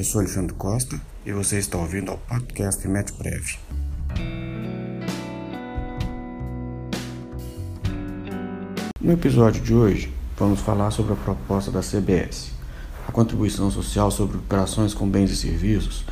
Eu sou Alexandre Costa e você está ouvindo ao podcast MetPrev. No episódio de hoje, vamos falar sobre a proposta da CBS, a contribuição social sobre operações com bens e serviços,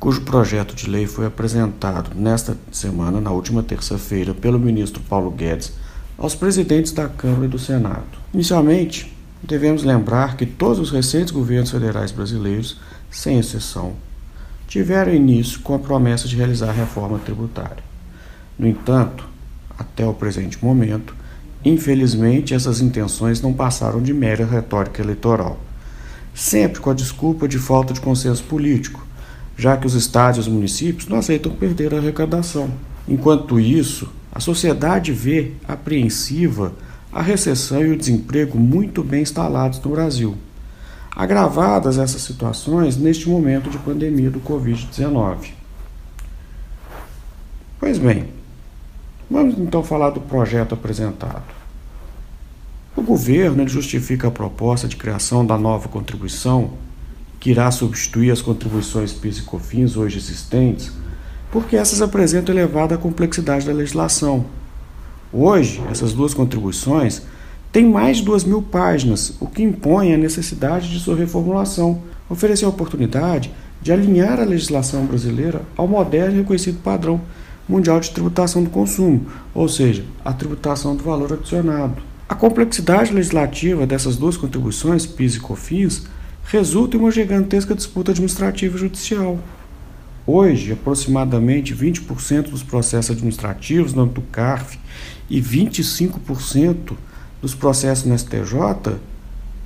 cujo projeto de lei foi apresentado nesta semana, na última terça-feira, pelo ministro Paulo Guedes aos presidentes da Câmara e do Senado. Inicialmente, devemos lembrar que todos os recentes governos federais brasileiros, sem exceção, tiveram início com a promessa de realizar reforma tributária. No entanto, até o presente momento, infelizmente essas intenções não passaram de mera retórica eleitoral, sempre com a desculpa de falta de consenso político, já que os estados e os municípios não aceitam perder a arrecadação. Enquanto isso, a sociedade vê apreensiva a recessão e o desemprego muito bem instalados no Brasil. Agravadas essas situações neste momento de pandemia do Covid-19. Pois bem, vamos então falar do projeto apresentado. O governo justifica a proposta de criação da nova contribuição, que irá substituir as contribuições PIS e COFINS hoje existentes, porque essas apresentam elevada complexidade da legislação Hoje, essas duas contribuições têm mais de duas mil páginas, o que impõe a necessidade de sua reformulação, oferecer a oportunidade de alinhar a legislação brasileira ao moderno e reconhecido padrão mundial de tributação do consumo, ou seja, a tributação do valor adicionado. A complexidade legislativa dessas duas contribuições, PIS e COFINS, resulta em uma gigantesca disputa administrativa e judicial. Hoje, aproximadamente 20% dos processos administrativos no âmbito CARF e 25% dos processos no STJ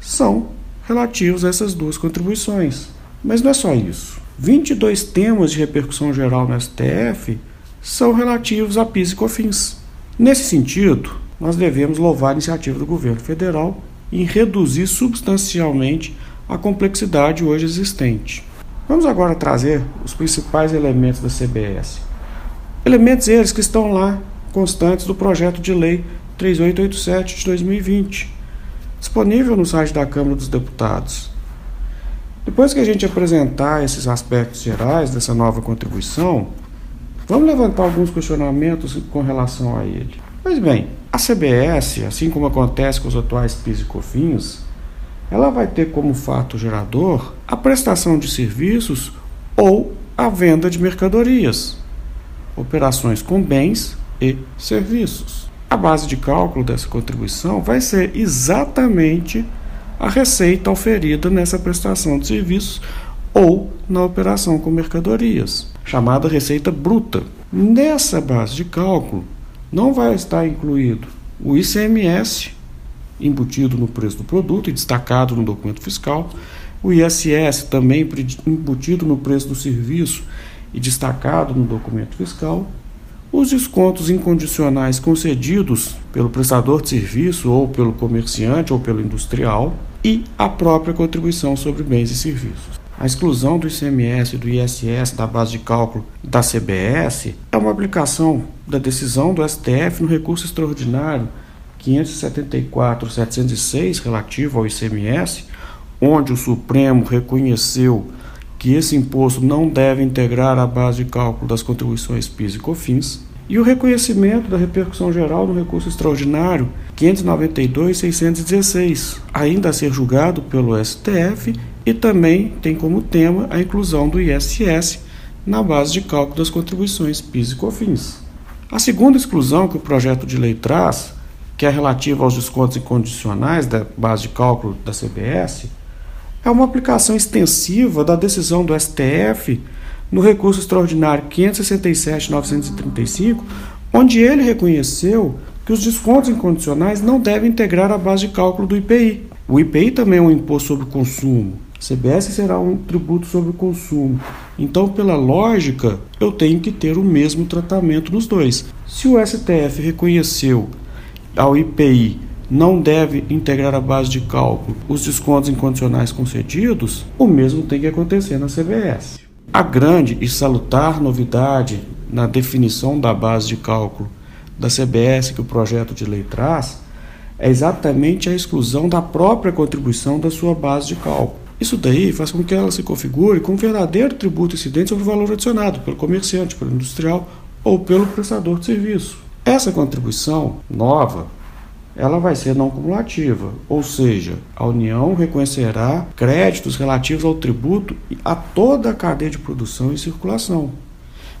são relativos a essas duas contribuições. Mas não é só isso. 22 temas de repercussão geral no STF são relativos a PIS e COFINS. Nesse sentido, nós devemos louvar a iniciativa do governo federal em reduzir substancialmente a complexidade hoje existente. Vamos agora trazer os principais elementos da CBS. Elementos eles que estão lá constantes do projeto de lei 3887 de 2020, disponível no site da Câmara dos Deputados. Depois que a gente apresentar esses aspectos gerais dessa nova contribuição, vamos levantar alguns questionamentos com relação a ele. Pois bem, a CBS, assim como acontece com os atuais PIS e COFINS, ela vai ter como fato gerador a prestação de serviços ou a venda de mercadorias, operações com bens e serviços. A base de cálculo dessa contribuição vai ser exatamente a receita oferida nessa prestação de serviços ou na operação com mercadorias, chamada receita bruta. Nessa base de cálculo não vai estar incluído o ICMS embutido no preço do produto e destacado no documento fiscal, o ISS também embutido no preço do serviço e destacado no documento fiscal, os descontos incondicionais concedidos pelo prestador de serviço ou pelo comerciante ou pelo industrial e a própria contribuição sobre bens e serviços. A exclusão do ICMS e do ISS da base de cálculo da CBS é uma aplicação da decisão do STF no recurso extraordinário 574-706 relativo ao ICMS, onde o Supremo reconheceu que esse imposto não deve integrar a base de cálculo das contribuições PIS e COFINS, e o reconhecimento da repercussão geral no recurso extraordinário 592-616, ainda a ser julgado pelo STF e também tem como tema a inclusão do ISS na base de cálculo das contribuições PIS e COFINS. A segunda exclusão que o projeto de lei traz, que é relativa aos descontos incondicionais da base de cálculo da CBS, é uma aplicação extensiva da decisão do STF no recurso extraordinário 567-935, onde ele reconheceu que os descontos incondicionais não devem integrar a base de cálculo do IPI. O IPI também é um imposto sobre o consumo. A CBS será um tributo sobre o consumo. Então, pela lógica, eu tenho que ter o mesmo tratamento nos dois. Se o STF reconheceu ao IPI não deve integrar a base de cálculo os descontos incondicionais concedidos, o mesmo tem que acontecer na CBS. A grande e salutar novidade na definição da base de cálculo da CBS que o projeto de lei traz é exatamente a exclusão da própria contribuição da sua base de cálculo. Isso daí faz com que ela se configure como verdadeiro tributo incidente sobre o valor adicionado pelo comerciante, pelo industrial ou pelo prestador de serviço. Essa contribuição nova ela vai ser não cumulativa, ou seja, a União reconhecerá créditos relativos ao tributo a toda a cadeia de produção e circulação,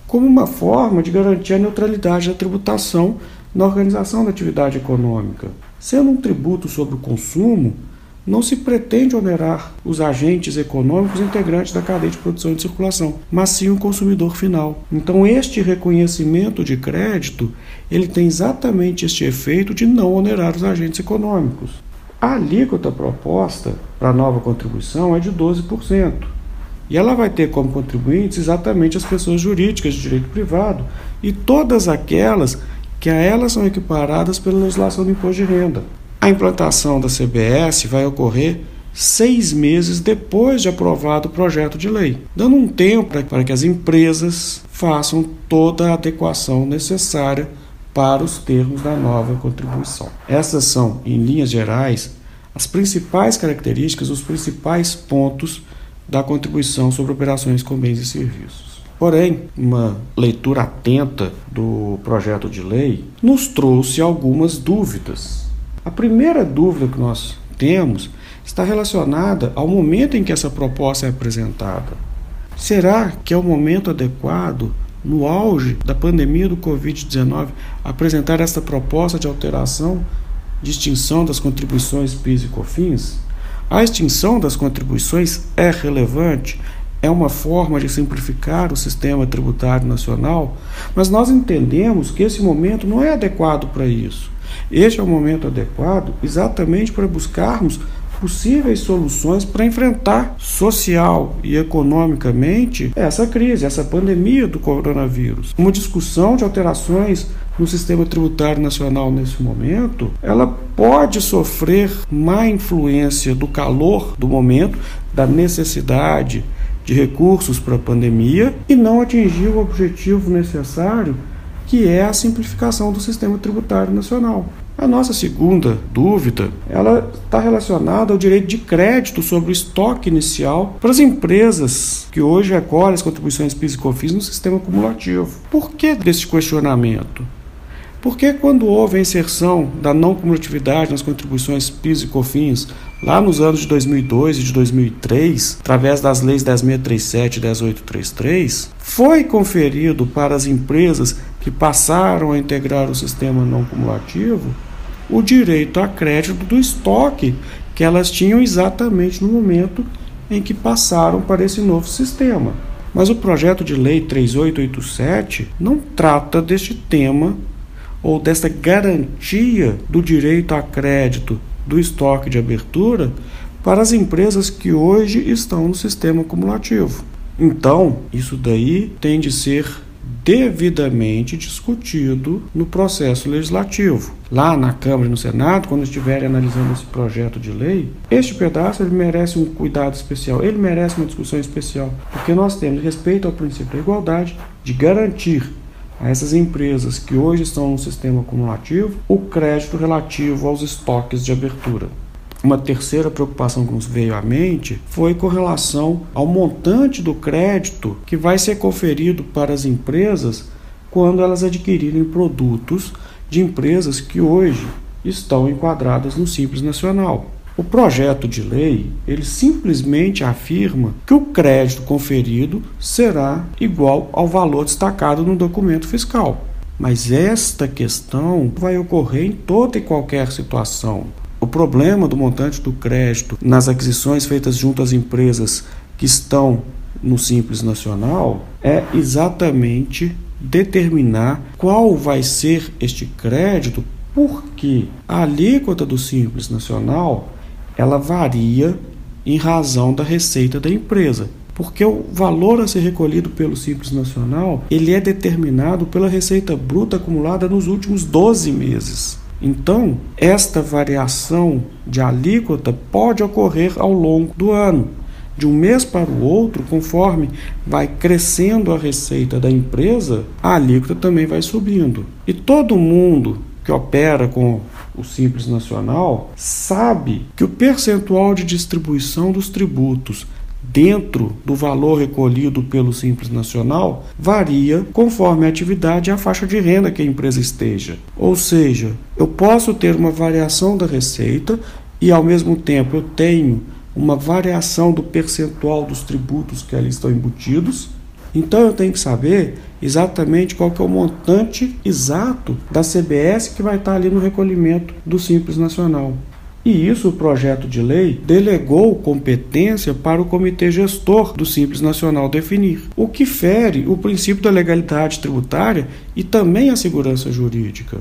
como uma forma de garantir a neutralidade da tributação na organização da atividade econômica. Sendo um tributo sobre o consumo, não se pretende onerar os agentes econômicos integrantes da cadeia de produção e de circulação, mas sim o consumidor final. Então, este reconhecimento de crédito, ele tem exatamente este efeito de não onerar os agentes econômicos. A alíquota proposta para a nova contribuição é de 12%. E ela vai ter como contribuintes exatamente as pessoas jurídicas de direito privado e todas aquelas que a elas são equiparadas pela legislação do imposto de renda. A implantação da CBS vai ocorrer seis meses depois de aprovado o projeto de lei, dando um tempo para que as empresas façam toda a adequação necessária para os termos da nova contribuição. Essas são, em linhas gerais, as principais características, os principais pontos da contribuição sobre operações com bens e serviços. Porém, uma leitura atenta do projeto de lei nos trouxe algumas dúvidas a primeira dúvida que nós temos está relacionada ao momento em que essa proposta é apresentada. Será que é o momento adequado, no auge da pandemia do Covid-19, apresentar esta proposta de alteração de extinção das contribuições PIS e COFINS? A extinção das contribuições é relevante, é uma forma de simplificar o sistema tributário nacional, mas nós entendemos que esse momento não é adequado para isso. Este é o momento adequado exatamente para buscarmos possíveis soluções para enfrentar social e economicamente essa crise, essa pandemia do coronavírus. Uma discussão de alterações no sistema tributário nacional nesse momento, ela pode sofrer má influência do calor do momento, da necessidade de recursos para a pandemia e não atingir o objetivo necessário que é a simplificação do sistema tributário nacional. A nossa segunda dúvida, ela está relacionada ao direito de crédito sobre o estoque inicial para as empresas que hoje recolhem as contribuições PIS e COFINS no sistema cumulativo. Por que desse questionamento? Porque quando houve a inserção da não cumulatividade nas contribuições PIS e COFINS, lá nos anos de 2002 e de 2003, através das leis 10637 e 10833, foi conferido para as empresas que passaram a integrar o sistema não cumulativo o direito a crédito do estoque que elas tinham exatamente no momento em que passaram para esse novo sistema. Mas o projeto de lei 3887 não trata deste tema ou desta garantia do direito a crédito do estoque de abertura para as empresas que hoje estão no sistema cumulativo. Então, isso daí tem de ser devidamente discutido no processo legislativo. Lá na Câmara e no Senado, quando estiverem analisando esse projeto de lei, este pedaço ele merece um cuidado especial, ele merece uma discussão especial, porque nós temos respeito ao princípio da igualdade de garantir a essas empresas que hoje estão no sistema acumulativo o crédito relativo aos estoques de abertura. Uma terceira preocupação que nos veio à mente foi com relação ao montante do crédito que vai ser conferido para as empresas quando elas adquirirem produtos de empresas que hoje estão enquadradas no Simples Nacional. O projeto de lei, ele simplesmente afirma que o crédito conferido será igual ao valor destacado no documento fiscal. Mas esta questão vai ocorrer em toda e qualquer situação. O problema do montante do crédito nas aquisições feitas junto às empresas que estão no Simples Nacional é exatamente determinar qual vai ser este crédito, porque a alíquota do Simples Nacional ela varia em razão da receita da empresa. Porque o valor a ser recolhido pelo Simples Nacional, ele é determinado pela receita bruta acumulada nos últimos 12 meses. Então, esta variação de alíquota pode ocorrer ao longo do ano, de um mês para o outro, conforme vai crescendo a receita da empresa, a alíquota também vai subindo. E todo mundo que opera com o Simples Nacional sabe que o percentual de distribuição dos tributos dentro do valor recolhido pelo Simples Nacional varia conforme a atividade e a faixa de renda que a empresa esteja. Ou seja, eu posso ter uma variação da receita e ao mesmo tempo eu tenho uma variação do percentual dos tributos que ali estão embutidos. Então eu tenho que saber exatamente qual que é o montante exato da CBS que vai estar ali no recolhimento do Simples Nacional. E isso o projeto de lei delegou competência para o comitê gestor do Simples Nacional definir, o que fere o princípio da legalidade tributária e também a segurança jurídica.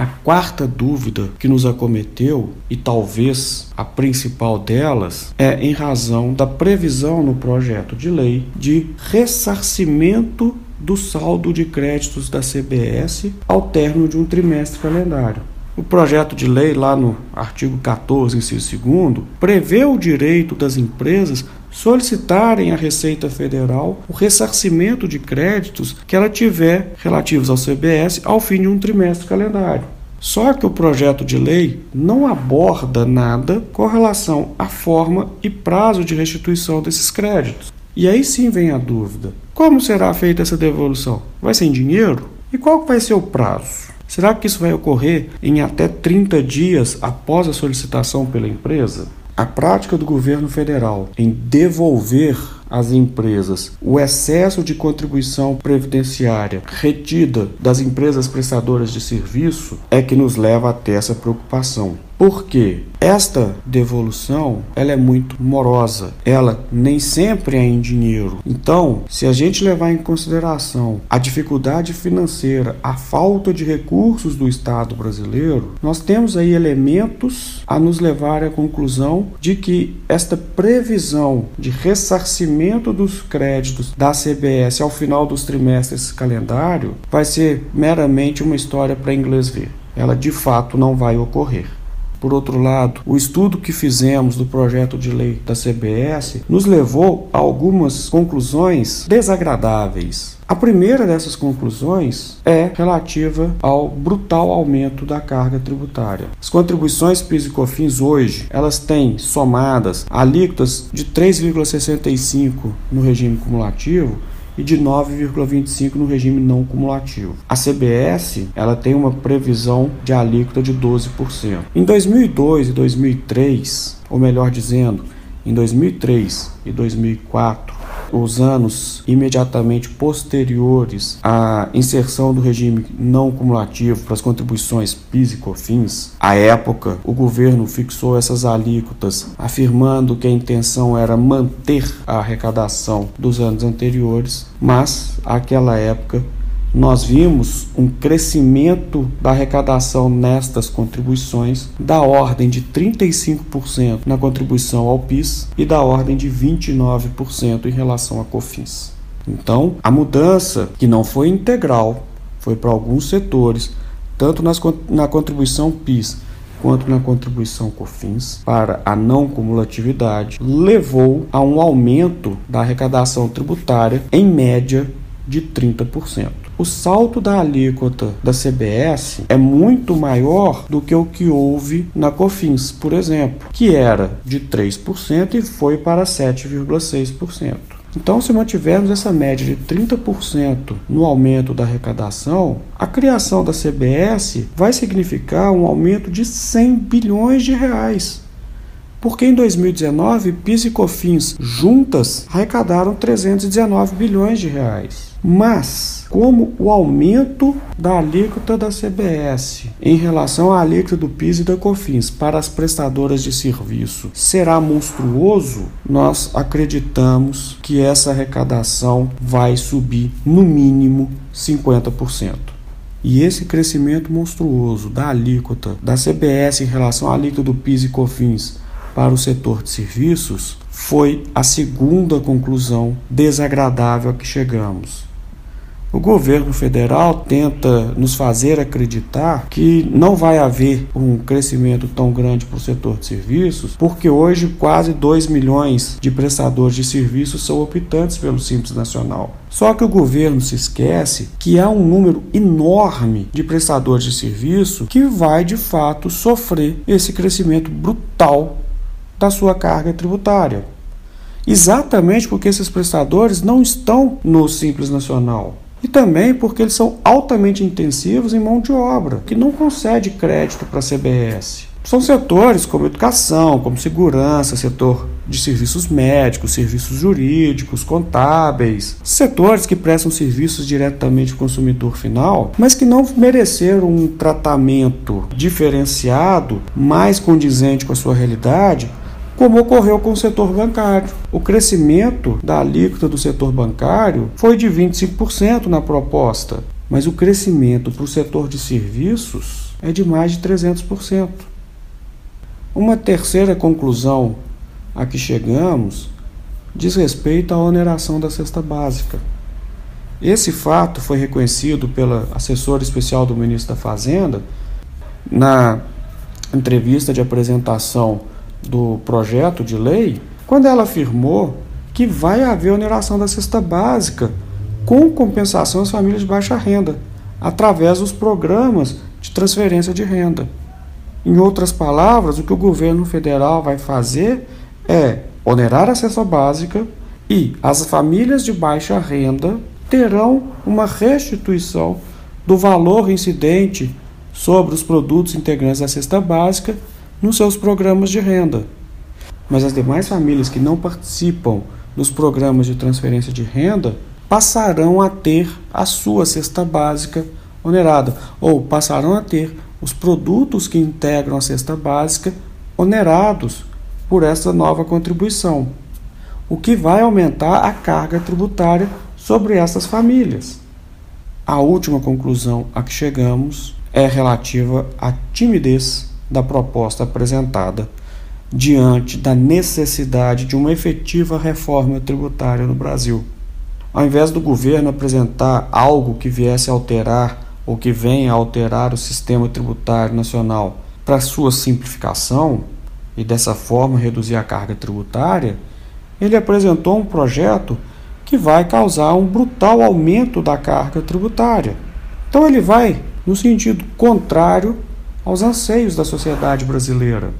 A quarta dúvida que nos acometeu, e talvez a principal delas, é em razão da previsão no projeto de lei de ressarcimento do saldo de créditos da CBS ao término de um trimestre calendário. O projeto de lei, lá no artigo 14, inciso 2, prevê o direito das empresas solicitarem à Receita Federal o ressarcimento de créditos que ela tiver relativos ao CBS ao fim de um trimestre calendário. Só que o projeto de lei não aborda nada com relação à forma e prazo de restituição desses créditos. E aí sim vem a dúvida: como será feita essa devolução? Vai ser em dinheiro? E qual vai ser o prazo? Será que isso vai ocorrer em até 30 dias após a solicitação pela empresa? A prática do governo federal em devolver às empresas o excesso de contribuição previdenciária retida das empresas prestadoras de serviço é que nos leva até essa preocupação. Porque esta devolução ela é muito morosa, ela nem sempre é em dinheiro. Então, se a gente levar em consideração a dificuldade financeira, a falta de recursos do Estado brasileiro, nós temos aí elementos a nos levar à conclusão de que esta previsão de ressarcimento dos créditos da CBS ao final dos trimestres calendário vai ser meramente uma história para inglês ver. Ela de fato não vai ocorrer. Por outro lado, o estudo que fizemos do projeto de lei da CBS nos levou a algumas conclusões desagradáveis. A primeira dessas conclusões é relativa ao brutal aumento da carga tributária. As contribuições PIS e COFINS hoje, elas têm somadas alíquotas de 3,65 no regime cumulativo e de 9,25 no regime não cumulativo. A CBS ela tem uma previsão de alíquota de 12%. Em 2002 e 2003, ou melhor dizendo, em 2003 e 2004, os anos imediatamente posteriores à inserção do regime não cumulativo para as contribuições PIS e COFINS, à época o governo fixou essas alíquotas, afirmando que a intenção era manter a arrecadação dos anos anteriores, mas àquela época nós vimos um crescimento da arrecadação nestas contribuições da ordem de 35% na contribuição ao PIS e da ordem de 29% em relação a COFINS. Então, a mudança, que não foi integral, foi para alguns setores, tanto nas, na contribuição PIS quanto na contribuição COFINS para a não cumulatividade, levou a um aumento da arrecadação tributária em média de 30%. O salto da alíquota da CBS é muito maior do que o que houve na COFINS, por exemplo, que era de 3% e foi para 7,6%. Então, se mantivermos essa média de 30% no aumento da arrecadação, a criação da CBS vai significar um aumento de 100 bilhões de reais. Porque em 2019, PIS e COFINS juntas arrecadaram 319 bilhões de reais. Mas, como o aumento da alíquota da CBS em relação à alíquota do PIS e da COFINS para as prestadoras de serviço será monstruoso, nós acreditamos que essa arrecadação vai subir no mínimo 50%. E esse crescimento monstruoso da alíquota da CBS em relação à alíquota do PIS e COFINS para o setor de serviços foi a segunda conclusão desagradável a que chegamos. O governo federal tenta nos fazer acreditar que não vai haver um crescimento tão grande para o setor de serviços, porque hoje quase 2 milhões de prestadores de serviços são optantes pelo Simples Nacional. Só que o governo se esquece que há um número enorme de prestadores de serviço que vai de fato sofrer esse crescimento brutal da sua carga tributária. Exatamente porque esses prestadores não estão no Simples Nacional e também porque eles são altamente intensivos em mão de obra, que não concede crédito para a CBS. São setores como educação, como segurança, setor de serviços médicos, serviços jurídicos, contábeis, setores que prestam serviços diretamente ao consumidor final, mas que não mereceram um tratamento diferenciado, mais condizente com a sua realidade, como ocorreu com o setor bancário. O crescimento da alíquota do setor bancário foi de 25% na proposta, mas o crescimento para o setor de serviços é de mais de 300%. Uma terceira conclusão a que chegamos diz respeito à oneração da cesta básica. Esse fato foi reconhecido pela assessora especial do ministro da Fazenda na entrevista de apresentação do projeto de lei quando ela afirmou que vai haver oneração da cesta básica com compensação às famílias de baixa renda, através dos programas de transferência de renda. Em outras palavras, o que o governo federal vai fazer é onerar a cesta básica e as famílias de baixa renda terão uma restituição do valor incidente sobre os produtos integrantes da cesta básica nos seus programas de renda. Mas as demais famílias que não participam dos programas de transferência de renda passarão a ter a sua cesta básica onerada ou passarão a ter os produtos que integram a cesta básica onerados por essa nova contribuição, o que vai aumentar a carga tributária sobre essas famílias. A última conclusão a que chegamos é relativa à timidez da proposta apresentada diante da necessidade de uma efetiva reforma tributária no Brasil. Ao invés do governo apresentar algo que viesse a alterar ou que venha a alterar o sistema tributário nacional para sua simplificação e dessa forma reduzir a carga tributária, ele apresentou um projeto que vai causar um brutal aumento da carga tributária. Então ele vai no sentido contrário aos anseios da sociedade brasileira.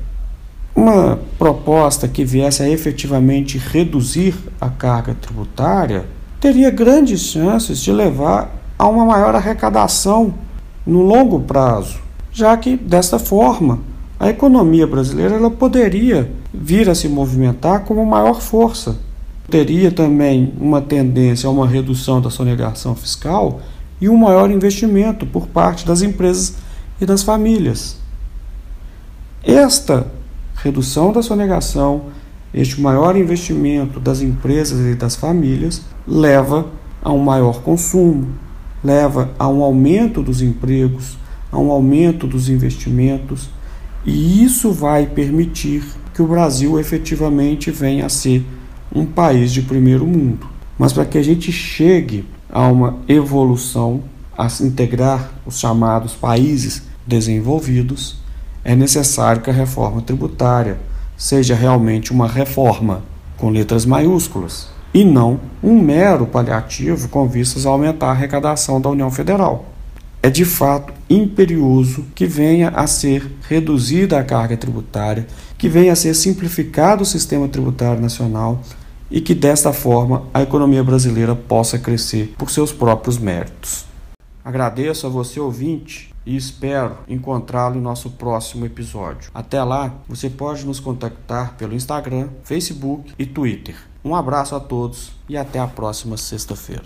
Uma proposta que viesse a efetivamente reduzir a carga tributária teria grandes chances de levar a uma maior arrecadação no longo prazo, já que desta forma a economia brasileira ela poderia vir a se movimentar com maior força. Teria também uma tendência a uma redução da sonegação fiscal e um maior investimento por parte das empresas e das famílias. Esta redução da sonegação, este maior investimento das empresas e das famílias leva a um maior consumo, leva a um aumento dos empregos, a um aumento dos investimentos, e isso vai permitir que o Brasil efetivamente venha a ser um país de primeiro mundo. Mas para que a gente chegue a uma evolução, a integrar os chamados países desenvolvidos, é necessário que a reforma tributária seja realmente uma reforma com letras maiúsculas e não um mero paliativo com vistas a aumentar a arrecadação da União Federal. É de fato imperioso que venha a ser reduzida a carga tributária, que venha a ser simplificado o sistema tributário nacional e que desta forma a economia brasileira possa crescer por seus próprios méritos. Agradeço a você ouvinte e espero encontrá-lo em nosso próximo episódio. Até lá, você pode nos contactar pelo Instagram, Facebook e Twitter. Um abraço a todos e até a próxima sexta-feira.